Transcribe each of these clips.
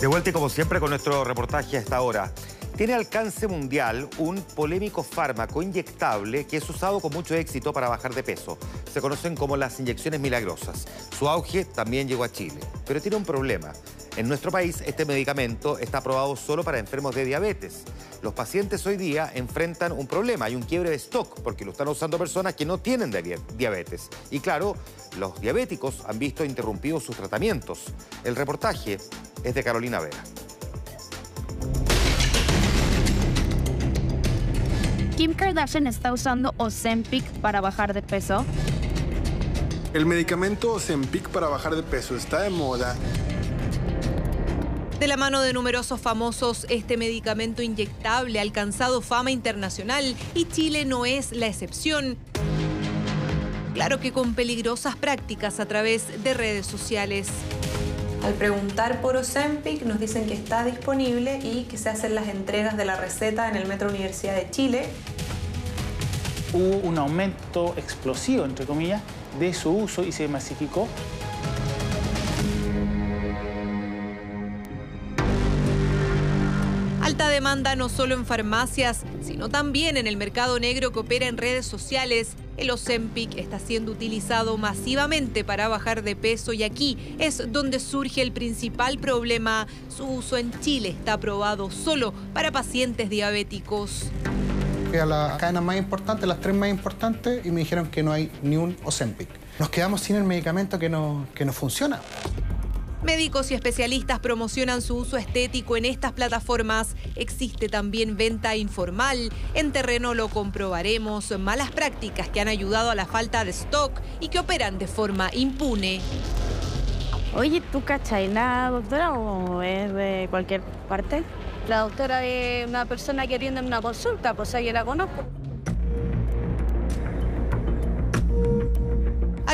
De vuelta y como siempre con nuestro reportaje a esta hora. Tiene alcance mundial un polémico fármaco inyectable que es usado con mucho éxito para bajar de peso. Se conocen como las inyecciones milagrosas. Su auge también llegó a Chile, pero tiene un problema. En nuestro país este medicamento está aprobado solo para enfermos de diabetes. Los pacientes hoy día enfrentan un problema, hay un quiebre de stock porque lo están usando personas que no tienen diabetes. Y claro, los diabéticos han visto interrumpidos sus tratamientos. El reportaje es de Carolina Vera. Kim Kardashian está usando Ozempic para bajar de peso. El medicamento Ozempic para bajar de peso está de moda. De la mano de numerosos famosos, este medicamento inyectable ha alcanzado fama internacional y Chile no es la excepción. Claro que con peligrosas prácticas a través de redes sociales. Al preguntar por Ozempic nos dicen que está disponible y que se hacen las entregas de la receta en el Metro Universidad de Chile. Hubo un aumento explosivo, entre comillas, de su uso y se masificó. Alta demanda no solo en farmacias, sino también en el mercado negro que opera en redes sociales el Ozempic está siendo utilizado masivamente para bajar de peso y aquí es donde surge el principal problema. Su uso en Chile está aprobado solo para pacientes diabéticos. Fui a las cadenas más importantes, las tres más importantes, y me dijeron que no hay ni un Ozempic. Nos quedamos sin el medicamento que no, que no funciona. Médicos y especialistas promocionan su uso estético en estas plataformas. Existe también venta informal. En terreno lo comprobaremos. Malas prácticas que han ayudado a la falta de stock y que operan de forma impune. Oye, ¿tú cachai la doctora o es de cualquier parte? La doctora es una persona que atiende en una consulta, pues ahí la conozco.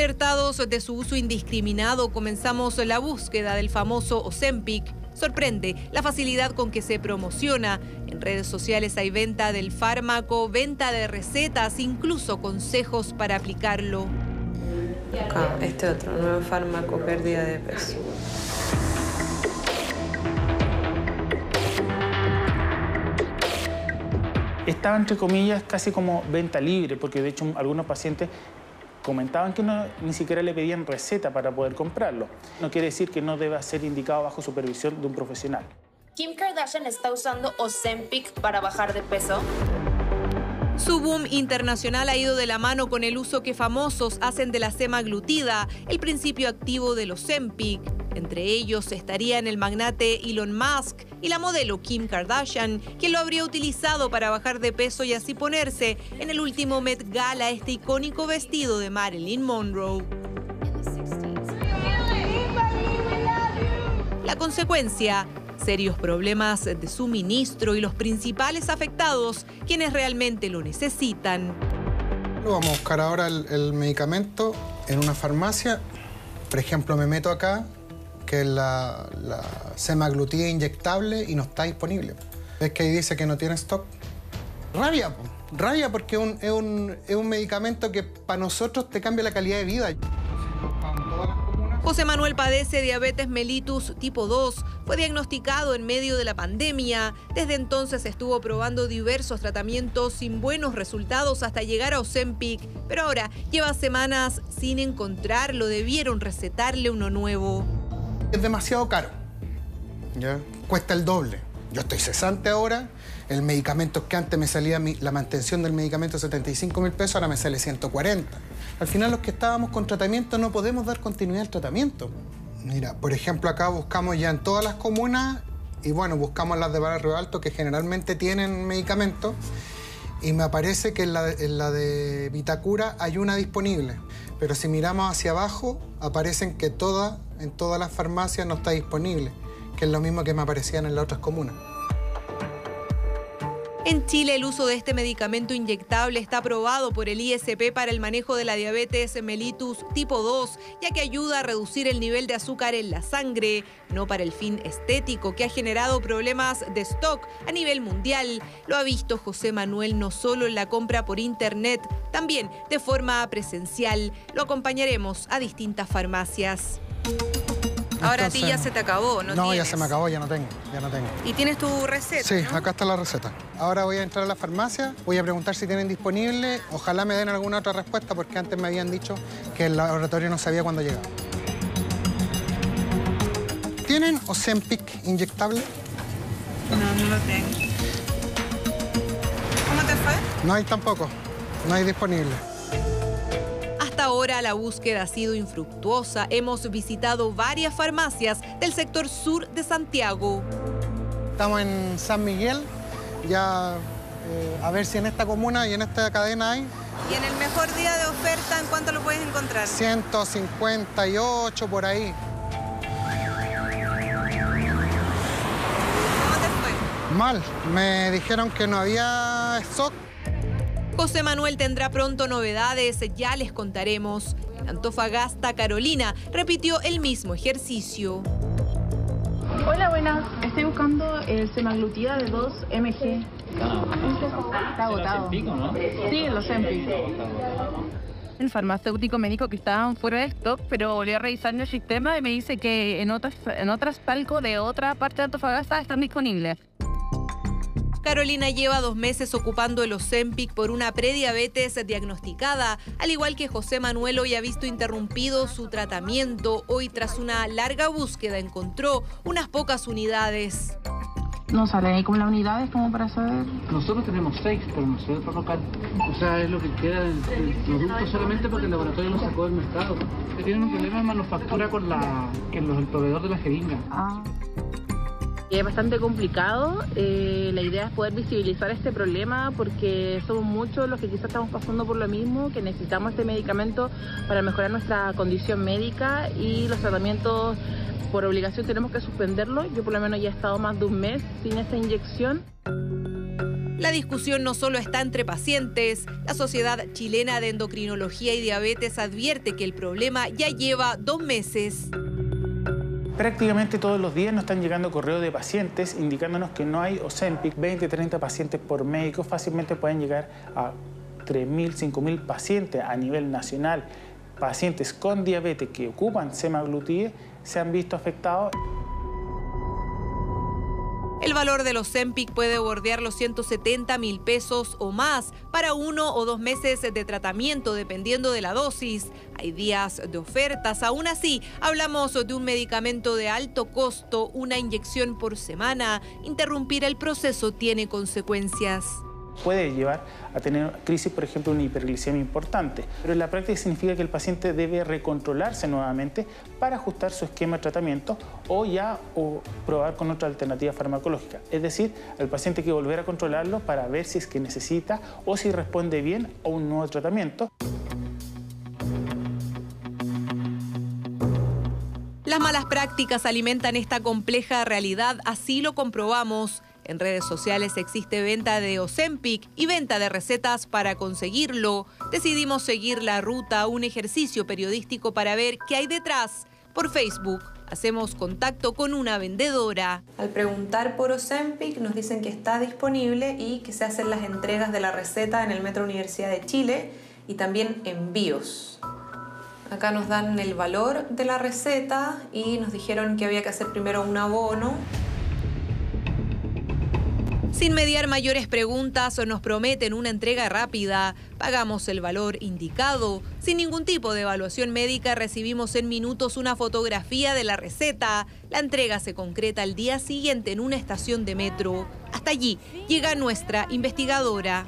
Alertados de su uso indiscriminado, comenzamos la búsqueda del famoso Ozempic. Sorprende la facilidad con que se promociona. En redes sociales hay venta del fármaco, venta de recetas, incluso consejos para aplicarlo. Acá, este otro, nuevo fármaco, pérdida de peso. Estaba entre comillas casi como venta libre, porque de hecho algunos pacientes comentaban que no, ni siquiera le pedían receta para poder comprarlo. No quiere decir que no deba ser indicado bajo supervisión de un profesional. Kim Kardashian está usando Ozempic para bajar de peso. Su boom internacional ha ido de la mano con el uso que famosos hacen de la semaglutida, el principio activo del Ozempic. Entre ellos estarían el magnate Elon Musk y la modelo Kim Kardashian, quien lo habría utilizado para bajar de peso y así ponerse en el último Met Gala este icónico vestido de Marilyn Monroe. La consecuencia, serios problemas de suministro y los principales afectados, quienes realmente lo necesitan. Vamos a buscar ahora el, el medicamento en una farmacia. Por ejemplo, me meto acá, que es la, la semaglutida inyectable y no está disponible. Es que ahí dice que no tiene stock. Rabia, po. rabia porque es un, es, un, es un medicamento que para nosotros te cambia la calidad de vida. José Manuel padece diabetes mellitus tipo 2. Fue diagnosticado en medio de la pandemia. Desde entonces estuvo probando diversos tratamientos sin buenos resultados hasta llegar a Ozempic. Pero ahora lleva semanas sin encontrarlo. Debieron recetarle uno nuevo. Es demasiado caro. ¿ya? Cuesta el doble. Yo estoy cesante ahora. El medicamento que antes me salía la mantención del medicamento 75 mil pesos, ahora me sale 140. Al final los que estábamos con tratamiento no podemos dar continuidad al tratamiento. Mira, por ejemplo, acá buscamos ya en todas las comunas y bueno, buscamos las de Barrio Alto que generalmente tienen medicamentos y me aparece que en la, en la de Vitacura hay una disponible. Pero si miramos hacia abajo, aparecen que toda, en todas las farmacias no está disponible, que es lo mismo que me aparecían en las otras comunas. En Chile el uso de este medicamento inyectable está aprobado por el ISP para el manejo de la diabetes mellitus tipo 2, ya que ayuda a reducir el nivel de azúcar en la sangre, no para el fin estético que ha generado problemas de stock a nivel mundial. Lo ha visto José Manuel no solo en la compra por internet, también de forma presencial. Lo acompañaremos a distintas farmacias. Ahora a ti Entonces, ya se te acabó, ¿no? No, ya se me acabó, ya no tengo, ya no tengo. ¿Y tienes tu receta? Sí, ¿no? acá está la receta. Ahora voy a entrar a la farmacia, voy a preguntar si tienen disponible. Ojalá me den alguna otra respuesta porque antes me habían dicho que el laboratorio no sabía cuándo llegaba. ¿Tienen Ozempic inyectable? No, no lo tengo. ¿Cómo te fue? No hay tampoco, no hay disponible. Ahora la búsqueda ha sido infructuosa. Hemos visitado varias farmacias del sector sur de Santiago. Estamos en San Miguel, ya eh, a ver si en esta comuna y en esta cadena hay Y en el mejor día de oferta, ¿en cuánto lo puedes encontrar? 158 por ahí. ¿Cómo te fue? Mal, me dijeron que no había stock. José Manuel tendrá pronto novedades, ya les contaremos. En Antofagasta, Carolina repitió el mismo ejercicio. Hola, buenas. Estoy buscando el semaglutida de 2 mg. Está agotado. Sí, los Empic. El farmacéutico me dijo que estaban fuera de stock, pero volví a revisar en el sistema y me dice que en otras, en otras palcos de otra parte de Antofagasta están disponibles. Carolina lleva dos meses ocupando el Ozempic por una prediabetes diagnosticada, al igual que José Manuel hoy ha visto interrumpido su tratamiento. Hoy tras una larga búsqueda encontró unas pocas unidades. No sale ahí como las unidades como para saber. Nosotros tenemos seis, pero no sé otro local. O sea, es lo que queda del, del producto solamente porque el laboratorio lo sacó del mercado. Tienen un problema de manufactura con la, que los, el proveedor de la jeringa. Ah. Es bastante complicado. Eh, la idea es poder visibilizar este problema porque somos muchos los que quizás estamos pasando por lo mismo, que necesitamos este medicamento para mejorar nuestra condición médica y los tratamientos por obligación tenemos que suspenderlo. Yo por lo menos ya he estado más de un mes sin esta inyección. La discusión no solo está entre pacientes, la Sociedad Chilena de Endocrinología y Diabetes advierte que el problema ya lleva dos meses. Prácticamente todos los días nos están llegando correos de pacientes indicándonos que no hay Ozempic. 20, 30 pacientes por médico fácilmente pueden llegar a 3.000, 5.000 pacientes a nivel nacional. Pacientes con diabetes que ocupan semaglutide se han visto afectados. El valor de los Zempic puede bordear los 170 mil pesos o más para uno o dos meses de tratamiento dependiendo de la dosis. Hay días de ofertas. Aún así, hablamos de un medicamento de alto costo, una inyección por semana. Interrumpir el proceso tiene consecuencias puede llevar a tener crisis, por ejemplo, una hiperglicemia importante. Pero en la práctica significa que el paciente debe recontrolarse nuevamente para ajustar su esquema de tratamiento o ya o probar con otra alternativa farmacológica. Es decir, el paciente hay que volver a controlarlo para ver si es que necesita o si responde bien a un nuevo tratamiento. Las malas prácticas alimentan esta compleja realidad, así lo comprobamos. En redes sociales existe venta de Ozempic y venta de recetas para conseguirlo. Decidimos seguir la ruta, un ejercicio periodístico para ver qué hay detrás. Por Facebook hacemos contacto con una vendedora. Al preguntar por Ozempic nos dicen que está disponible y que se hacen las entregas de la receta en el Metro Universidad de Chile y también envíos. Acá nos dan el valor de la receta y nos dijeron que había que hacer primero un abono sin mediar mayores preguntas o nos prometen una entrega rápida, pagamos el valor indicado. Sin ningún tipo de evaluación médica recibimos en minutos una fotografía de la receta. La entrega se concreta al día siguiente en una estación de metro. Hasta allí llega nuestra investigadora.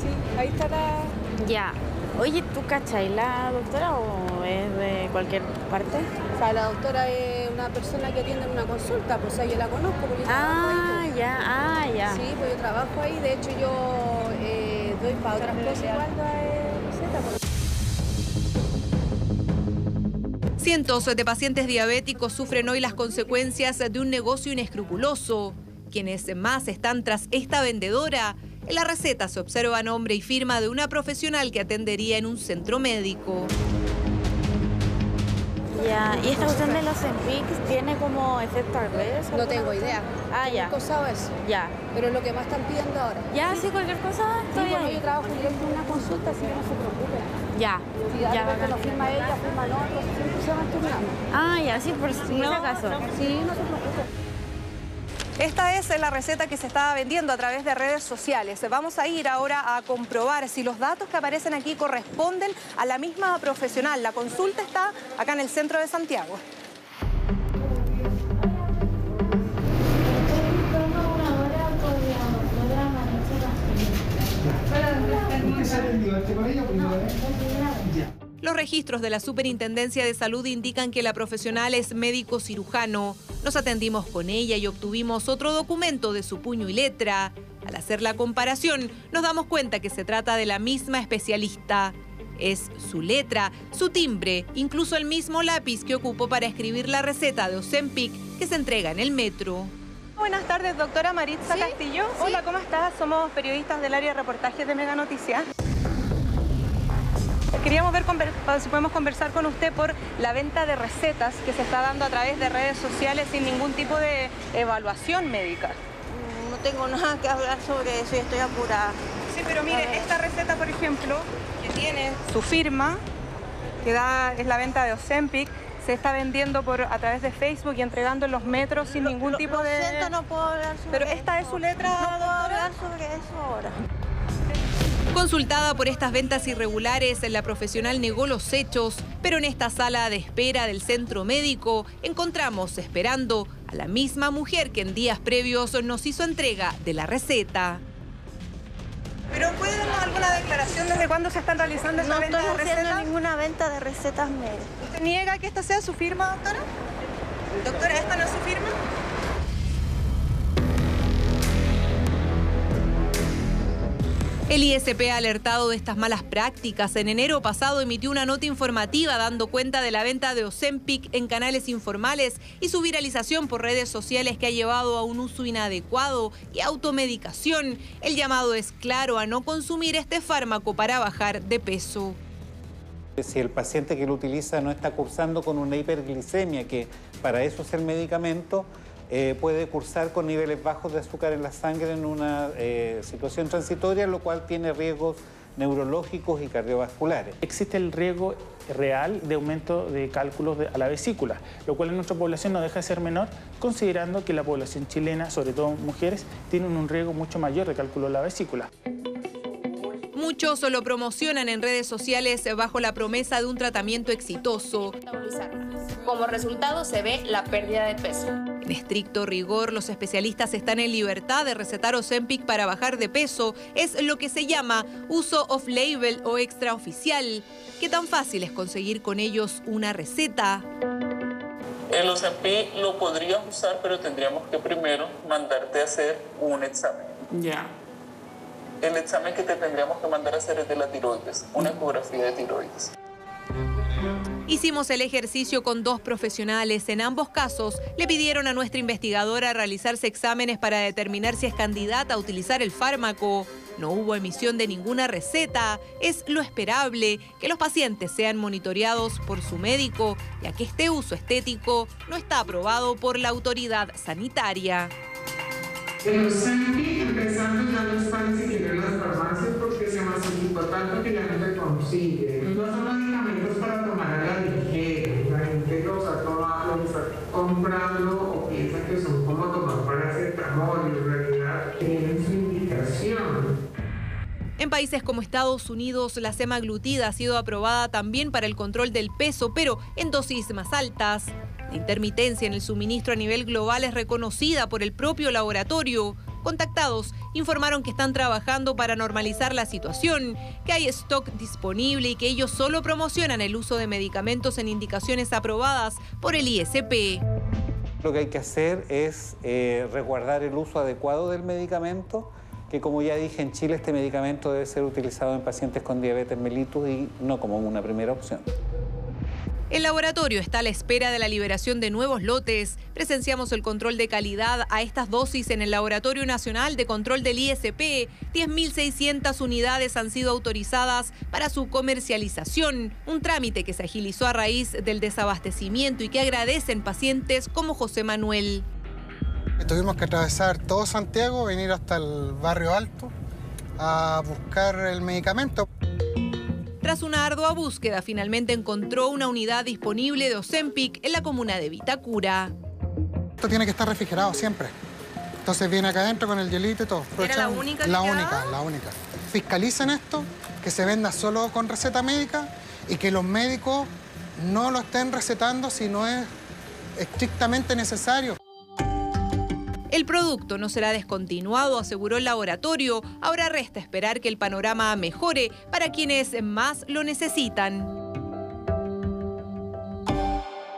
Sí, ahí está la... Ya. Oye, ¿tú cachai la doctora o es de cualquier parte? O sea, la doctora es una persona que atiende en una consulta, pues yo la conozco porque yo ah, ahí. ya, ah, ya. Sí, pues yo trabajo ahí, de hecho yo eh, doy para otras cosas igual receta. Cientos de pacientes diabéticos sufren hoy las consecuencias de un negocio inescrupuloso. Quienes más están tras esta vendedora en la receta se observa nombre y firma de una profesional que atendería en un centro médico. Ya, ¿y esta cuestión de los Ozempic tiene como efecto al revés? No tengo idea. Ah, ya. Usado eso. Ya. Pero es lo que más están pidiendo ahora. Ya, sí, cualquier cosa Sí, bueno, ahí. yo trabajo directo en una consulta, así que no se preocupe. Ya, Si ya, bacán. no firma ella, firma el otro, siempre se van turnando. Ah, ya, sí, por si no, acaso. Sí, no se preocupe. Esta es la receta que se está vendiendo a través de redes sociales. Vamos a ir ahora a comprobar si los datos que aparecen aquí corresponden a la misma profesional. La consulta está acá en el centro de Santiago. Los registros de la Superintendencia de Salud indican que la profesional es médico cirujano. Nos atendimos con ella y obtuvimos otro documento de su puño y letra. Al hacer la comparación, nos damos cuenta que se trata de la misma especialista. Es su letra, su timbre, incluso el mismo lápiz que ocupó para escribir la receta de Ozempic que se entrega en el metro. Buenas tardes, doctora Maritza Castillo. Hola, ¿cómo estás? Somos periodistas del área de reportajes de Mega Noticias. Queríamos ver si podemos conversar con usted por la venta de recetas que se está dando a través de redes sociales sin ningún tipo de evaluación médica. No tengo nada que hablar sobre eso y estoy apurada. Sí, pero mire, esta receta, por ejemplo, que tiene su firma, que da, es la venta de Ozempic, se está vendiendo por a través de Facebook y entregando en los metros sin ningún tipo Lo de... siento, no puedo hablar sobre Pero esta es su letra, No puedo hablar sobre eso ahora. Consultada por estas ventas irregulares, la profesional negó los hechos, pero en esta sala de espera del centro médico encontramos esperando a la misma mujer que en días previos nos hizo entrega de la receta. Pero ¿puede darnos alguna declaración desde cuándo se están realizando esa No venta estoy de haciendo recetas? ninguna venta de recetas médicas. ¿Usted niega que esta sea su firma, doctora? Doctora, ¿esta no es su firma? El ISP ha alertado de estas malas prácticas. En enero pasado emitió una nota informativa dando cuenta de la venta de Ozempic en canales informales y su viralización por redes sociales que ha llevado a un uso inadecuado y automedicación. El llamado es claro a no consumir este fármaco para bajar de peso. Si el paciente que lo utiliza no está cursando con una hiperglicemia, que para eso es el medicamento, eh, puede cursar con niveles bajos de azúcar en la sangre en una eh, situación transitoria, lo cual tiene riesgos neurológicos y cardiovasculares. Existe el riesgo real de aumento de cálculos de- a la vesícula, lo cual en nuestra población no deja de ser menor, considerando que la población chilena, sobre todo mujeres, tienen un riesgo mucho mayor de cálculo de la vesícula. Muchos lo promocionan en redes sociales bajo la promesa de un tratamiento exitoso. Como resultado se ve la pérdida de peso. En estricto rigor, los especialistas están en libertad de recetar Ozempic para bajar de peso. Es lo que se llama uso off-label o extraoficial. ¿Qué tan fácil es conseguir con ellos una receta? El Ozempic lo podrías usar, pero tendríamos que primero mandarte a hacer un examen. Ya. El examen que te tendríamos que mandar a hacer es de la tiroides, una ecografía de tiroides. Hicimos el ejercicio con dos profesionales. En ambos casos, le pidieron a nuestra investigadora realizarse exámenes para determinar si es candidata a utilizar el fármaco. No hubo emisión de ninguna receta. Es lo esperable que los pacientes sean monitoreados por su médico, ya que este uso estético no está aprobado por la autoridad sanitaria. El Ozempic empezando ya no está ni siquiera en las farmacias porque se masificó tanto que ya no se consigue. No son medicamentos para tomar a la ligera. La gente los ha tomado, los está comprando o piensa que son como tomar paracetamol y en realidad tienen su indicación. En países como Estados Unidos, la semaglutida ha sido aprobada también para el control del peso, pero en dosis más altas. La intermitencia en el suministro a nivel global es reconocida por el propio laboratorio. Contactados informaron que están trabajando para normalizar la situación, que hay stock disponible y que ellos solo promocionan el uso de medicamentos en indicaciones aprobadas por el ISP. Lo que hay que hacer es eh, resguardar el uso adecuado del medicamento, que como ya dije, en Chile este medicamento debe ser utilizado en pacientes con diabetes mellitus y no como una primera opción. El laboratorio está a la espera de la liberación de nuevos lotes. Presenciamos el control de calidad a estas dosis en el Laboratorio Nacional de Control del ISP. 10.600 unidades han sido autorizadas para su comercialización, un trámite que se agilizó a raíz del desabastecimiento y que agradecen pacientes como José Manuel. Tuvimos que atravesar todo Santiago, venir hasta el barrio alto a buscar el medicamento. Tras una ardua búsqueda, finalmente encontró una unidad disponible de Ozempic en la comuna de Vitacura. Esto tiene que estar refrigerado siempre. Entonces viene acá adentro con el hielito y todo. ¿Era la única La única, la única. Fiscalicen esto, que se venda solo con receta médica y que los médicos no lo estén recetando si no es estrictamente necesario. El producto no será descontinuado, aseguró el laboratorio. Ahora resta esperar que el panorama mejore para quienes más lo necesitan.